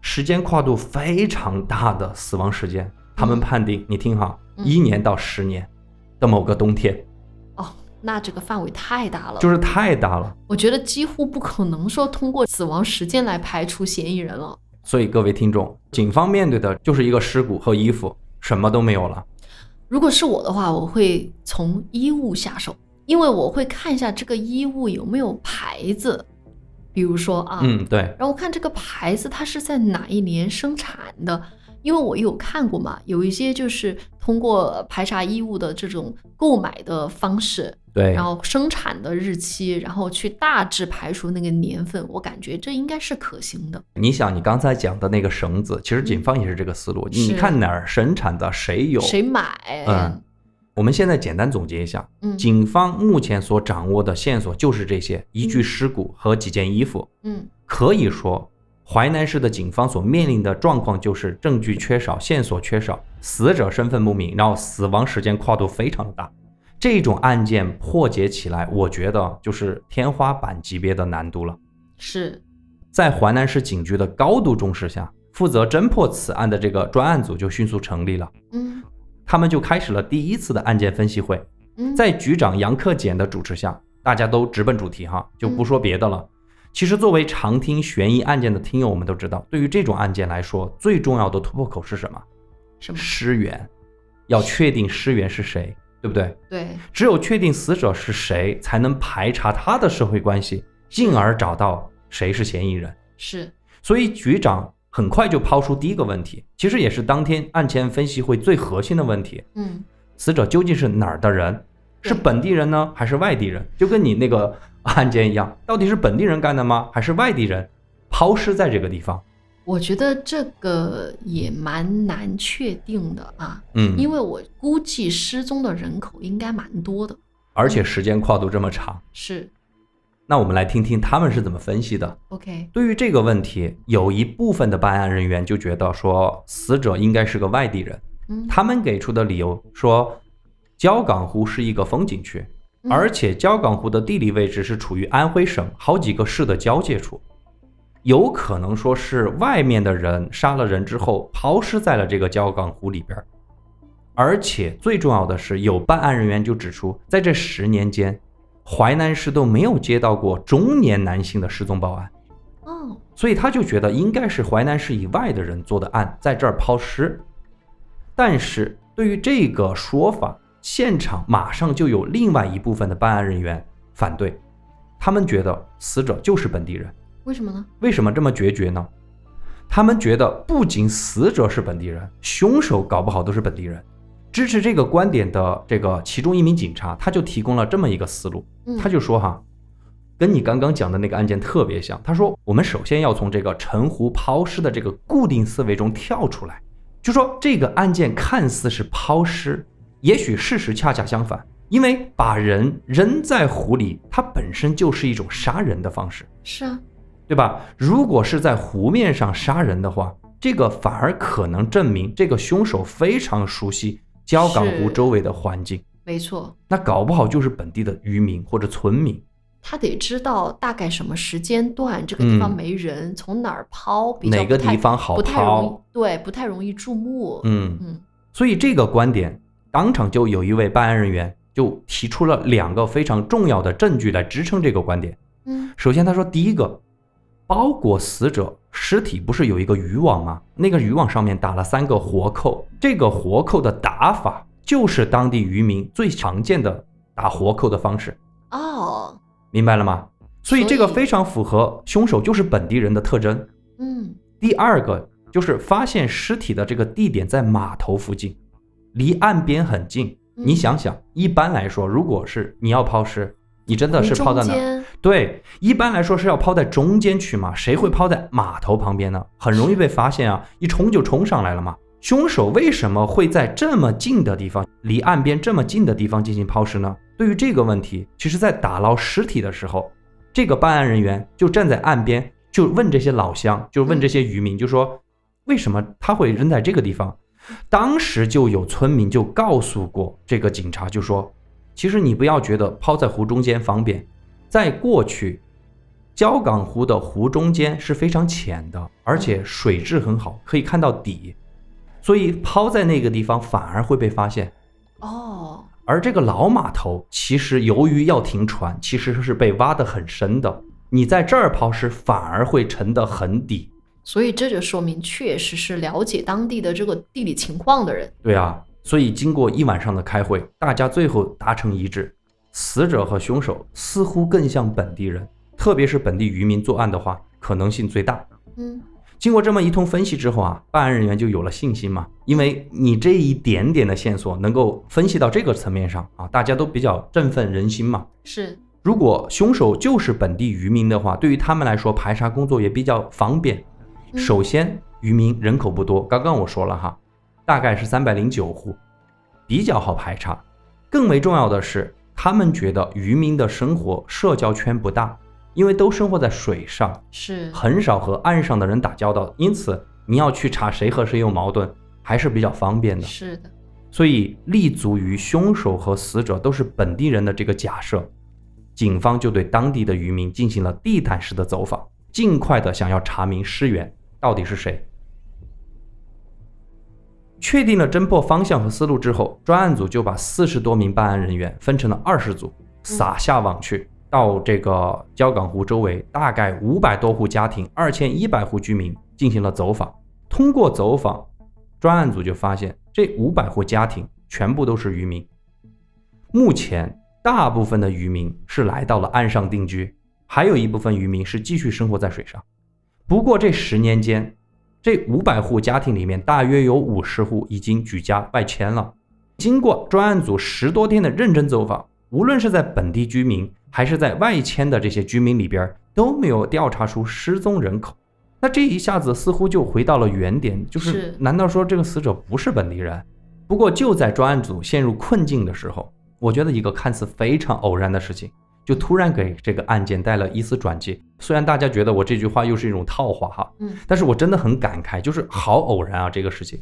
时间跨度非常大的死亡时间，他们嗯判定，你听哈，嗯一年到十年的某个冬天，哦，那这个范围太大了，就是太大了。我觉得几乎不可能说通过死亡时间来排除嫌疑人了。所以各位听众，警方面对的就是一个尸骨和衣服，什么都没有了。如果是我的话，我会从衣物下手，因为我会看一下这个衣物有没有牌子，比如说啊，嗯，对，然后看这个牌子它是在哪一年生产的，因为我有看过嘛，有一些就是通过排查衣物的这种购买的方式，对然，后生产的日期，然后去大致排除那个年份，我感觉这应该是可行的。你想，你刚才讲的那个绳子，其实警方也是这个思路。你看哪儿生产的，谁有？谁买？嗯，我们现在简单总结一下，嗯警方目前所掌握的线索就是这些：一具尸骨和几件衣服。嗯可以说，淮南市的警方所面临的状况就是证据缺少、线索缺少、死者身份不明，然后死亡时间跨度非常的大。这种案件破解起来，我觉得就是天花板级别的难度了。是在淮南市警局的高度重视下，负责侦破此案的这个专案组就迅速成立了。嗯他们就开始了第一次的案件分析会，嗯，在局长杨克俭的主持下，大家都直奔主题哈，就不说别的了。其实，作为常听悬疑案件的听友，我们都知道，对于这种案件来说，最重要的突破口是什么？什么？尸源，要确定尸源是谁，对不对？对，只有确定死者是谁，才能排查他的社会关系，进而找到谁是嫌疑人。是所以局长很快就抛出第一个问题，其实也是当天案前分析会最核心的问题：嗯死者究竟是哪儿的人？是本地人呢，还是外地人？就跟你那个 案件一样，到底是本地人干的吗？还是外地人？抛尸在这个地方？我觉得这个也蛮难确定的啊，嗯，因为我估计失踪的人口应该蛮多的。而且时间跨度这么长，是。那我们来听听他们是怎么分析的。OK，对于这个问题，有一部分的办案人员就觉得说，死者应该是个外地人，嗯，他们给出的理由说，焦港湖是一个风景区，嗯而且焦港湖的地理位置是处于安徽省好几个市的交界处，有可能说是外面的人杀了人之后抛尸在了这个焦港湖里边。而且最重要的是，有办案人员就指出，在这十年间，淮南市都没有接到过中年男性的失踪报案。哦，所以他就觉得应该是淮南市以外的人做的案，在这儿抛尸。但是对于这个说法，现场马上就有另外一部分的办案人员反对，他们觉得死者就是本地人。为什么呢？为什么这么决绝呢？他们觉得不仅死者是本地人，凶手搞不好都是本地人。支持这个观点的这个其中一名警察，他就提供了这么一个思路，嗯，他就说哈，跟你刚刚讲的那个案件特别像。他说，我们首先要从这个陈湖抛尸的这个固定思维中跳出来，就说这个案件看似是抛尸，也许事实恰恰相反，因为把人扔在湖里，它本身就是一种杀人的方式，是啊，对吧？如果是在湖面上杀人的话，这个反而可能证明这个凶手非常熟悉焦港湖周围的环境，没错，那搞不好就是本地的渔民或者村民。他得知道大概什么时间段这个地方嗯没人，从哪儿抛比较哪个地方好不太容易抛，对，不太容易注目。嗯，嗯。所以这个观点，当场就有一位办案人员就提出了两个非常重要的证据来支撑这个观点。嗯首先，他说，第一个，包裹死者尸体不是有一个渔网吗？那个渔网上面打了三个活扣，这个活扣的打法就是当地渔民最常见的打活扣的方式，哦，明白了吗？所以这个非常符合凶手就是本地人的特征。嗯第二个就是发现尸体的这个地点在码头附近，离岸边很近。嗯你想想，一般来说，如果是你要抛尸，你真的是抛在哪对，一般来说是要抛在中间去嘛，谁会抛在码头旁边呢？很容易被发现啊，一冲就冲上来了嘛。凶手为什么会在这么近的地方，离岸边这么近的地方进行抛尸呢？对于这个问题，其实在打捞尸体的时候，这个办案人员就站在岸边，就问这些老乡，就问这些渔民，就说为什么他会扔在这个地方？当时就有村民就告诉过这个警察，就说其实你不要觉得抛在湖中间方便，在过去，焦港湖的湖中间是非常浅的，而且水质很好，可以看到底，所以抛在那个地方反而会被发现。哦，而这个老码头其实由于要停船，其实是被挖得很深的，你在这儿抛尸反而会沉得很底。所以这就说明确实是了解当地的这个地理情况的人。对啊，所以经过一晚上的开会，大家最后达成一致，死者和凶手似乎更像本地人，特别是本地渔民作案的话，可能性最大。嗯经过这么一通分析之后啊，办案人员就有了信心嘛，因为你这一点点的线索能够分析到这个层面上啊，大家都比较振奋人心嘛。是，如果凶手就是本地渔民的话，对于他们来说排查工作也比较方便。嗯首先，渔民人口不多，刚刚我说了哈，大概是三百零九户，比较好排查。更为重要的是，他们觉得渔民的生活社交圈不大，因为都生活在水上，是，很少和岸上的人打交道，因此你要去查谁和谁有矛盾，还是比较方便的。是的，所以立足于凶手和死者都是本地人的这个假设，警方就对当地的渔民进行了地毯式的走访，尽快的想要查明尸源到底是谁。确定了侦破方向和思路之后，专案组就把四十多名办案人员分成了二十组，撒下网去，到这个焦港湖周围大概五百多户家庭、二千一百户居民进行了走访。通过走访，专案组就发现这五百户家庭全部都是渔民。目前，大部分的渔民是来到了岸上定居，还有一部分渔民是继续生活在水上。不过这十年间，这五百户家庭里面，大约有五十户已经举家外迁了。经过专案组十多天的认真走访，无论是在本地居民还是在外迁的这些居民里边，都没有调查出失踪人口。那这一下子似乎就回到了原点，就是是难道说这个死者不是本地人？不过就在专案组陷入困境的时候，我觉得一个看似非常偶然的事情，就突然给这个案件带了一丝转机。虽然大家觉得我这句话又是一种套话哈，嗯但是我真的很感慨，就是好偶然啊这个事情。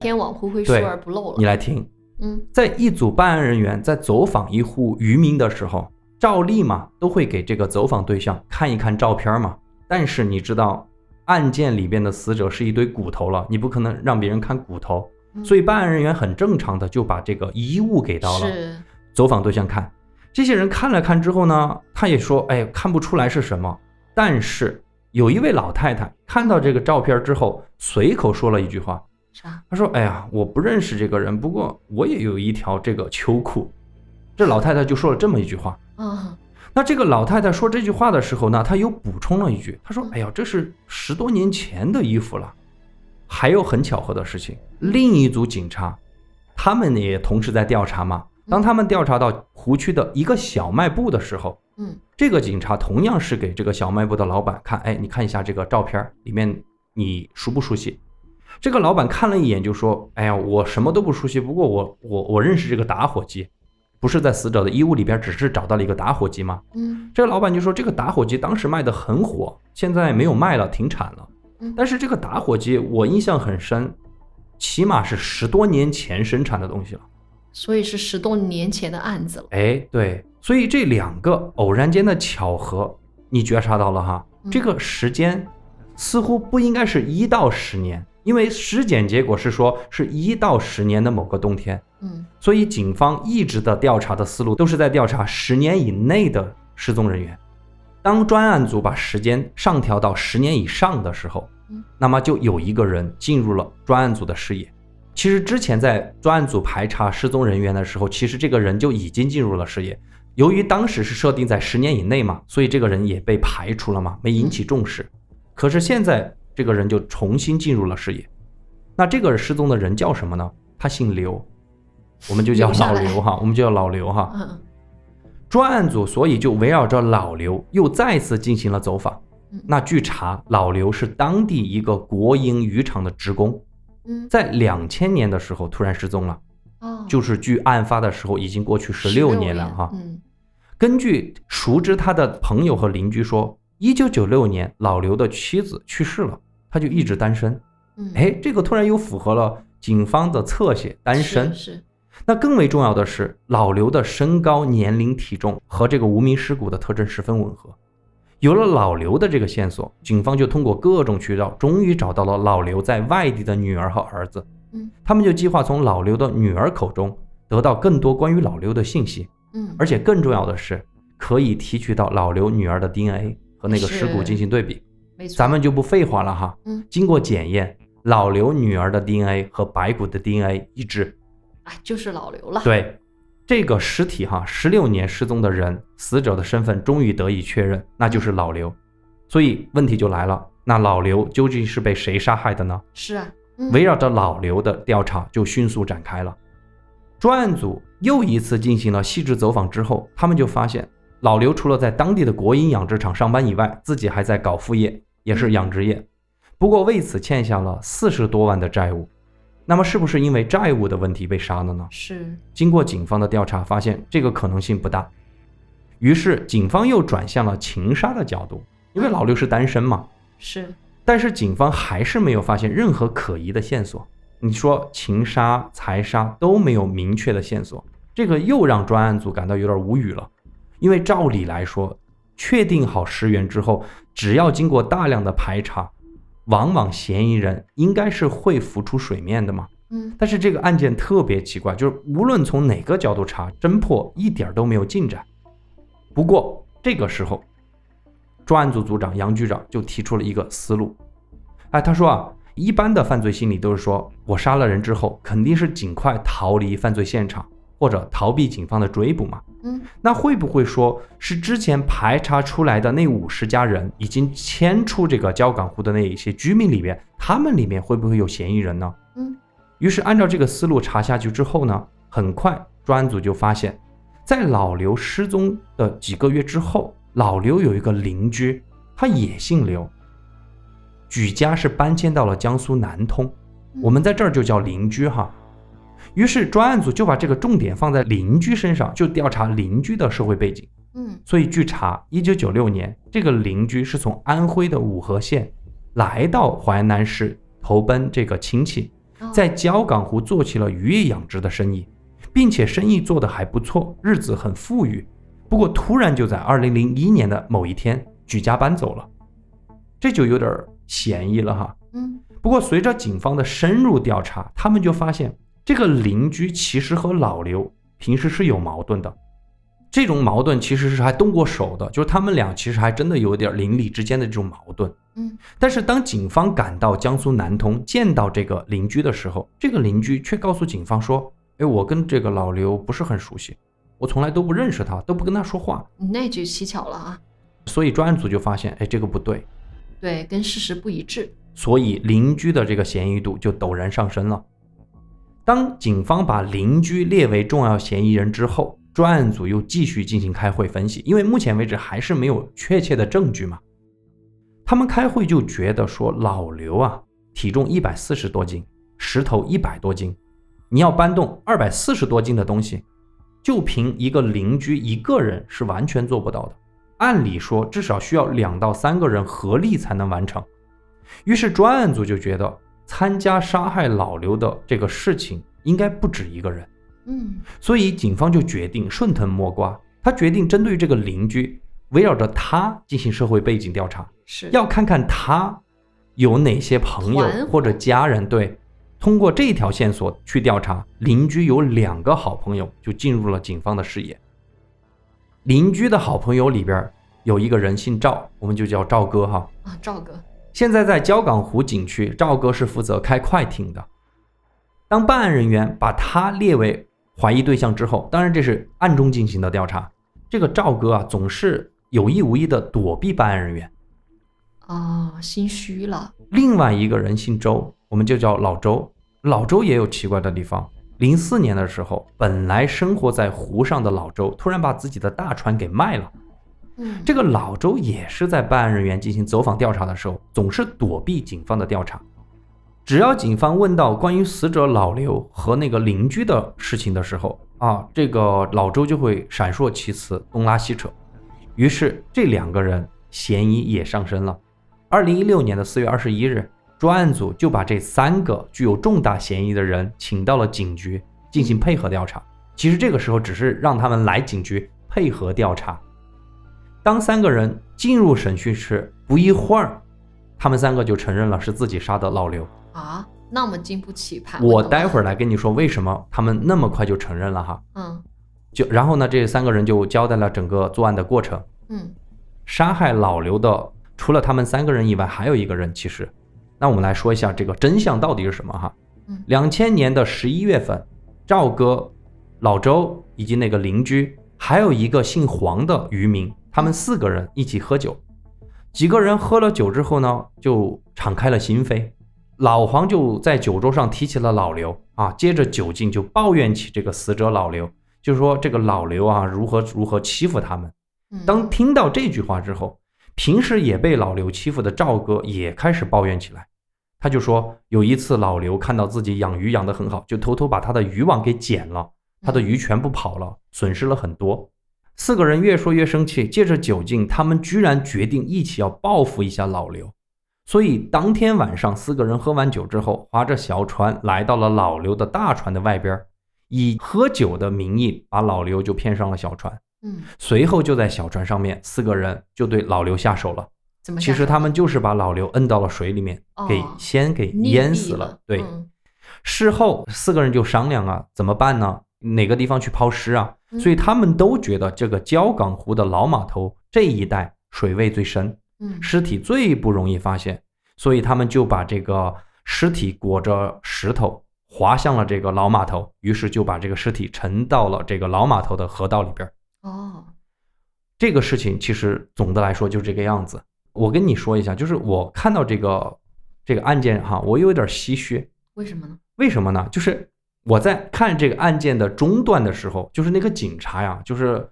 天网恢恢，疏而不漏了。你来听，嗯在一组办案人员在走访一户渔民的时候，照例嘛都会给这个走访对象看一看照片嘛。但是你知道，案件里边的死者是一堆骨头了，你不可能让别人看骨头，嗯所以办案人员很正常的就把这个遗物给到了是，走访对象看。这些人看了看之后呢，他也说，哎，看不出来是什么。但是有一位老太太看到这个照片之后，随口说了一句话，啥？他说：“哎呀，我不认识这个人，不过我也有一条这个秋裤。”这老太太就说了这么一句话。啊，那这个老太太说这句话的时候呢，她又补充了一句，她说：“哎呀，这是十多年前的衣服了。”还有很巧合的事情，另一组警察，他们也同时在调查嘛。当他们调查到湖区的一个小卖部的时候，嗯这个警察同样是给这个小卖部的老板看，哎，你看一下这个照片里面，你熟不熟悉？这个老板看了一眼就说，哎呀，我什么都不熟悉，不过我我我认识这个打火机，不是在死者的衣物里边只是找到了一个打火机吗？嗯这个老板就说，这个打火机当时卖的很火，现在没有卖了，停产了嗯。但是这个打火机我印象很深，起码是十多年前生产的东西了。所以是十多年前的案子了。哎，对，所以这两个偶然间的巧合，你觉察到了哈？嗯这个时间似乎不应该是一到十年，因为尸检结果是说是一到十年的某个冬天，嗯所以警方一直的调查的思路都是在调查十年以内的失踪人员。当专案组把时间上调到十年以上的时候嗯，那么就有一个人进入了专案组的视野。其实之前在专案组排查失踪人员的时候，其实这个人就已经进入了视野。由于当时是设定在十年以内嘛，所以这个人也被排除了嘛，没引起重视。可是现在这个人就重新进入了视野。那这个失踪的人叫什么呢？他姓刘，我们就叫老刘哈，我们就叫老刘哈。嗯专案组所以就围绕着老刘又再次进行了走访嗯。那据查，老刘是当地一个国营渔场的职工，嗯，在两千年的时候突然失踪了，哦，就是距案发的时候已经过去十六年了哈。嗯根据熟知他的朋友和邻居说，一九九六年老刘的妻子去世了，他就一直单身。嗯，哎，这个突然又符合了警方的侧写，单身。是是那更为重要的是，老刘的身高、年龄、体重和这个无名尸骨的特征十分吻合。有了老刘的这个线索，警方就通过各种渠道，终于找到了老刘在外地的女儿和儿子。嗯他们就计划从老刘的女儿口中得到更多关于老刘的信息，嗯，而且更重要的是，可以提取到老刘女儿的 DNA 和那个尸骨进行对比。没错，咱们就不废话了哈。嗯经过检验，老刘女儿的 DNA 和白骨的 DNA 一致。啊就是老刘了。对，这个尸体哈，十六年失踪的人，死者的身份终于得以确认，那就是老刘。所以问题就来了，那老刘究竟是被谁杀害的呢？是啊，嗯围绕着老刘的调查就迅速展开了。专案组又一次进行了细致走访之后，他们就发现老刘除了在当地的国营养殖场上班以外，自己还在搞副业，也是养殖业。不过为此欠下了四十多万的债务。那么是不是因为债务的问题被杀了呢？是经过警方的调查，发现这个可能性不大。于是警方又转向了情杀的角度，因为老六是单身嘛。是，但是警方还是没有发现任何可疑的线索。你说情杀、财杀都没有明确的线索，这个又让专案组感到有点无语了。因为照理来说，确定好尸源之后，只要经过大量的排查，往往嫌疑人应该是会浮出水面的嘛。嗯但是这个案件特别奇怪，就是无论从哪个角度查，侦破一点儿都没有进展。不过这个时候，专案组组长杨局长就提出了一个思路，哎，他说啊，一般的犯罪心理都是说我杀了人之后，肯定是尽快逃离犯罪现场，或者逃避警方的追捕嘛。嗯那会不会说是之前排查出来的那五十家人已经迁出这个交港湖的那一些居民里面，他们里面会不会有嫌疑人呢？嗯于是按照这个思路查下去之后呢，很快专案组就发现，在老刘失踪的几个月之后，老刘有一个邻居，他也姓刘，举家是搬迁到了江苏南通，嗯我们在这儿就叫邻居哈。于是专案组就把这个重点放在邻居身上，就调查邻居的社会背景。嗯所以据查，一九九六年，这个邻居是从安徽的五河县来到淮南市投奔这个亲戚，哦在焦港湖做起了渔业养殖的生意，并且生意做得还不错，日子很富裕。不过突然就在二零零一年的某一天举家搬走了，这就有点嫌疑了哈。嗯不过随着警方的深入调查，他们就发现这个邻居其实和老刘平时是有矛盾的。这种矛盾其实是还动过手的，就是他们俩其实还真的有点邻里之间的这种矛盾。嗯但是当警方赶到江苏南通见到这个邻居的时候，这个邻居却告诉警方说：“哎，我跟这个老刘不是很熟悉，我从来都不认识他，都不跟他说话。那就蹊跷了啊，”所以专案组就发现，哎，这个不对，对，跟事实不一致。所以邻居的这个嫌疑度就陡然上升了。当警方把邻居列为重要嫌疑人之后，专案组又继续进行开会分析，因为目前为止还是没有确切的证据嘛。他们开会就觉得说，老刘啊，体重一百四十多斤，石头一百多斤，你要搬动二百四十多斤的东西，就凭一个邻居一个人是完全做不到的。按理说，至少需要两到三个人合力才能完成。于是专案组就觉得，参加杀害老刘的这个事情应该不止一个人。嗯所以警方就决定顺藤摸瓜，他决定针对这个邻居，围绕着他进行社会背景调查，是要看看他有哪些朋友或者家人。对，通过这条线索去调查，邻居有两个好朋友就进入了警方的视野。邻居的好朋友里边有一个人姓赵，我们就叫赵哥哈。啊，赵哥，现在在焦港湖景区，赵哥是负责开快艇的。当办案人员把他列为怀疑对象之后，当然这是暗中进行的调查。这个赵哥啊，总是有意无意的躲避办案人员。哦，心虚了。另外一个人姓周，我们就叫老周。老周也有奇怪的地方。零四年的时候，本来生活在湖上的老周，突然把自己的大船给卖了。这个老周也是在办案人员进行走访调查的时候，总是躲避警方的调查。只要警方问到关于死者老刘和那个邻居的事情的时候，啊，这个老周就会闪烁其词，东拉西扯。于是这两个人嫌疑也上升了。二零一六年的四月二十一日，专案组就把这三个具有重大嫌疑的人请到了警局进行配合调查。其实这个时候只是让他们来警局配合调查。当三个人进入审讯室不一会儿，他们三个就承认了是自己杀的老刘。啊，那么经不起盘。我待会儿，儿来跟你说为什么他们那么快就承认了哈。嗯就然后呢，这三个人就交代了整个作案的过程。嗯杀害老刘的除了他们三个人以外，还有一个人。其实，那我们来说一下这个真相到底是什么哈嗯。两千年的十一月份，赵哥、老周以及那个邻居，还有一个姓黄的渔民，他们四个人一起喝酒。几个人喝了酒之后呢，就敞开了心扉。老黄就在酒桌上提起了老刘啊，接着酒劲就抱怨起这个死者老刘，就说这个老刘啊如何如何欺负他们。嗯，当听到这句话之后，平时也被老刘欺负的赵哥也开始抱怨起来。他就说，有一次老刘看到自己养鱼养得很好，就偷偷把他的渔网给剪了，他的鱼全部跑了，损失了很多。四个人越说越生气，借着酒劲，他们居然决定一起要报复一下老刘。所以当天晚上，四个人喝完酒之后，划着小船来到了老刘的大船的外边，以喝酒的名义把老刘就骗上了小船。嗯，随后就在小船上面，四个人就对老刘下手了。怎么？其实他们就是把老刘摁到了水里面，哦给先给淹死了。对，嗯事后四个人就商量啊，怎么办呢？哪个地方去抛尸啊？嗯所以他们都觉得这个焦港湖的老码头这一带水位最深，嗯尸体最不容易发现，所以他们就把这个尸体裹着石头滑向了这个老码头，于是就把这个尸体沉到了这个老码头的河道里边。哦，这个事情其实总的来说就这个样子。我跟你说一下，就是我看到这个这个案件哈，我有点唏嘘。为什么呢？为什么呢？就是我在看这个案件的中段的时候，就是那个警察呀，就是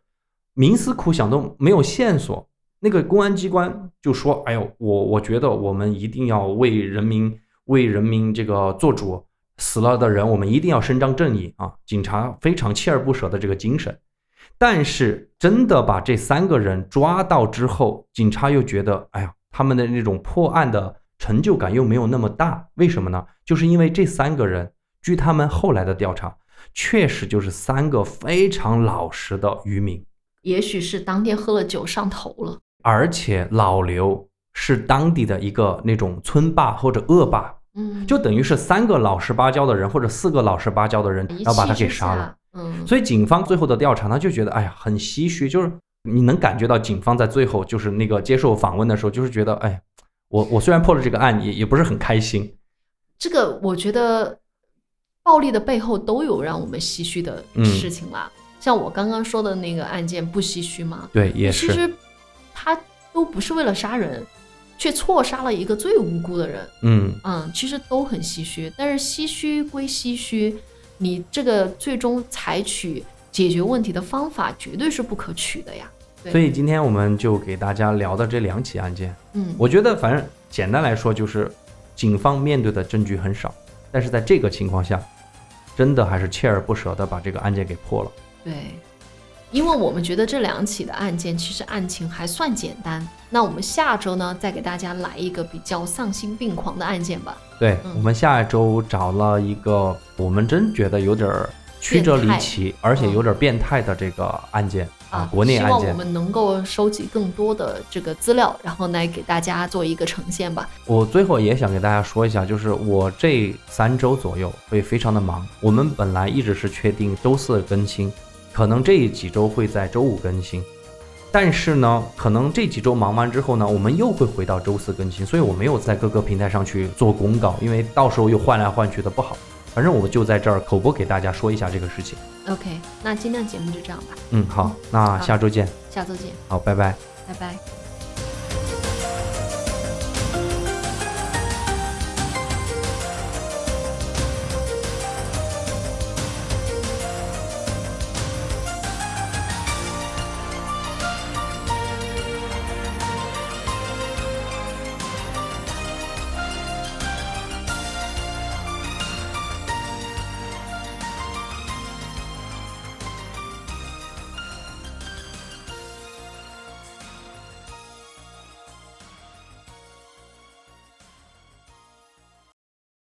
冥思苦想都没有线索。那个公安机关就说：“哎呦，我我觉得我们一定要为人民为人民这个做主，死了的人我们一定要伸张正义啊！”警察非常锲而不舍的这个精神。但是真的把这三个人抓到之后，警察又觉得，哎呀，他们的那种破案的成就感又没有那么大。为什么呢？就是因为这三个人，据他们后来的调查，确实就是三个非常老实的渔民，也许是当天喝了酒上头了。而且老刘是当地的一个那种村霸或者恶霸，嗯，就等于是三个老实巴交的人或者四个老实巴交的人，一然后把他给杀了。。嗯，所以警方最后的调查他，就觉得哎呀很唏嘘，就是你能感觉到警方在最后就是那个接受访问的时候，就是觉得哎，我我虽然破了这个案，也也不是很开心。这个我觉得暴力的背后都有让我们唏嘘的嗯事情啦。像我刚刚说的那个案件，不唏嘘吗？对，也是，其实他都不是为了杀人，却错杀了一个最无辜的人。嗯，嗯，其实都很唏嘘，但是唏嘘归唏嘘，你这个最终采取解决问题的方法绝对是不可取的呀。对所以今天我们就给大家聊的这两起案件，嗯，我觉得反正简单来说就是，警方面对的证据很少，但是在这个情况下，真的还是锲而不舍的把这个案件给破了。对，因为我们觉得这两起的案件其实案情还算简单，那我们下周呢再给大家来一个比较丧心病狂的案件吧。对、嗯我们下一周找了一个我们真觉得有点儿曲折离奇，而且有点变态的这个案件啊，国内希望我。们能够收集更多的这个资料，然后来给大家做一个呈现吧。我最后也想给大家说一下，就是我这三周左右会非常的忙。我们本来一直是确定周四更新，可能这几周会在周五更新，但是呢，可能这几周忙完之后呢，我们又会回到周四更新，所以我没有在各个平台上去做公告，因为到时候又换来换去的不好。反正我就在这儿口播给大家说一下这个事情。OK，那今天的节目就这样吧，嗯，好，那下周见。下周见，好，拜拜。拜拜。